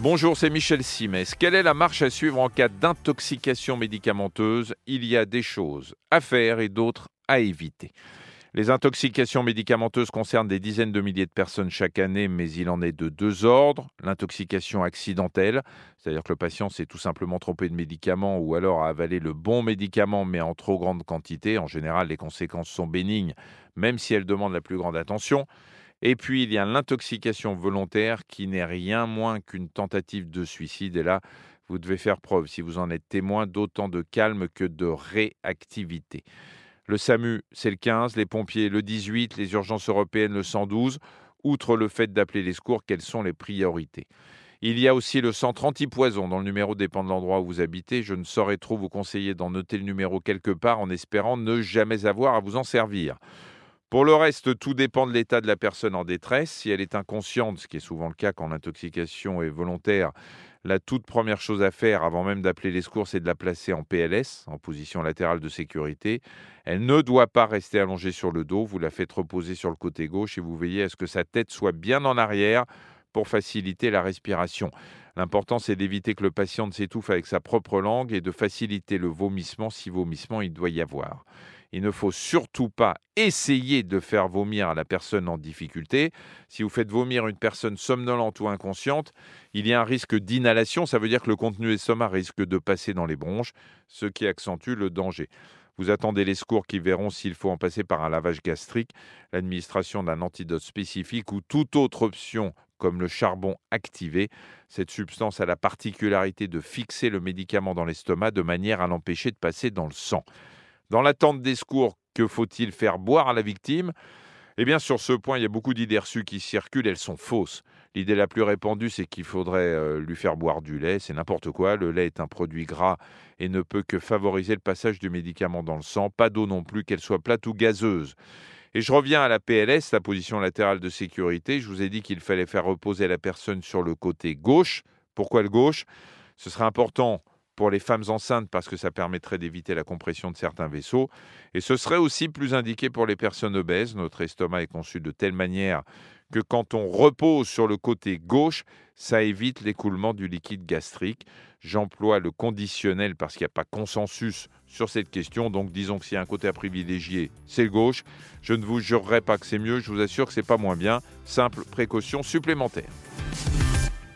Bonjour, c'est Michel Simès. Quelle est la marche à suivre en cas d'intoxication médicamenteuse? Il y a des choses à faire et d'autres à éviter. Les intoxications médicamenteuses concernent des dizaines de milliers de personnes chaque année, mais il en est de deux ordres. L'intoxication accidentelle, c'est-à-dire que le patient s'est tout simplement trompé de médicament ou alors a avalé le bon médicament mais en trop grande quantité. En général, les conséquences sont bénignes, même si elles demandent la plus grande attention. Et puis, il y a l'intoxication volontaire qui n'est rien moins qu'une tentative de suicide. Et là, vous devez faire preuve, si vous en êtes témoin, d'autant de calme que de réactivité. Le SAMU, c'est le 15, les pompiers, le 18, les urgences européennes, le 112. Outre le fait d'appeler les secours, quelles sont les priorités? Il y a aussi le centre anti-poison dont le numéro dépend de l'endroit où vous habitez. Je ne saurais trop vous conseiller d'en noter le numéro quelque part en espérant ne jamais avoir à vous en servir. Pour le reste, tout dépend de l'état de la personne en détresse. Si elle est inconsciente, ce qui est souvent le cas quand l'intoxication est volontaire, la toute première chose à faire avant même d'appeler les secours, c'est de la placer en PLS, en position latérale de sécurité. Elle ne doit pas rester allongée sur le dos. Vous la faites reposer sur le côté gauche et vous veillez à ce que sa tête soit bien en arrière pour faciliter la respiration. L'important, c'est d'éviter que le patient ne s'étouffe avec sa propre langue et de faciliter le vomissement si vomissement il doit y avoir. Il ne faut surtout pas essayer de faire vomir à la personne en difficulté. Si vous faites vomir une personne somnolente ou inconsciente, il y a un risque d'inhalation. Ça veut dire que le contenu estomac risque de passer dans les bronches, ce qui accentue le danger. Vous attendez les secours qui verront s'il faut en passer par un lavage gastrique, l'administration d'un antidote spécifique ou toute autre option comme le charbon activé. Cette substance a la particularité de fixer le médicament dans l'estomac de manière à l'empêcher de passer dans le sang. Dans l'attente des secours, que faut-il faire boire à la victime? Eh bien, sur ce point, il y a beaucoup d'idées reçues qui circulent, elles sont fausses. L'idée la plus répandue, c'est qu'il faudrait euh, lui faire boire du lait. C'est n'importe quoi. Le lait est un produit gras et ne peut que favoriser le passage du médicament dans le sang. Pas d'eau non plus, qu'elle soit plate ou gazeuse. Et je reviens à la PLS, la position latérale de sécurité. Je vous ai dit qu'il fallait faire reposer la personne sur le côté gauche. Pourquoi le gauche? Ce serait important pour les femmes enceintes parce que ça permettrait d'éviter la compression de certains vaisseaux. Et ce serait aussi plus indiqué pour les personnes obèses. Notre estomac est conçu de telle manière que quand on repose sur le côté gauche, ça évite l'écoulement du liquide gastrique. J'emploie le conditionnel parce qu'il n'y a pas consensus sur cette question. Donc disons que s'il y a un côté à privilégier, c'est le gauche. Je ne vous jurerai pas que c'est mieux, je vous assure que c'est pas moins bien. Simple précaution supplémentaire.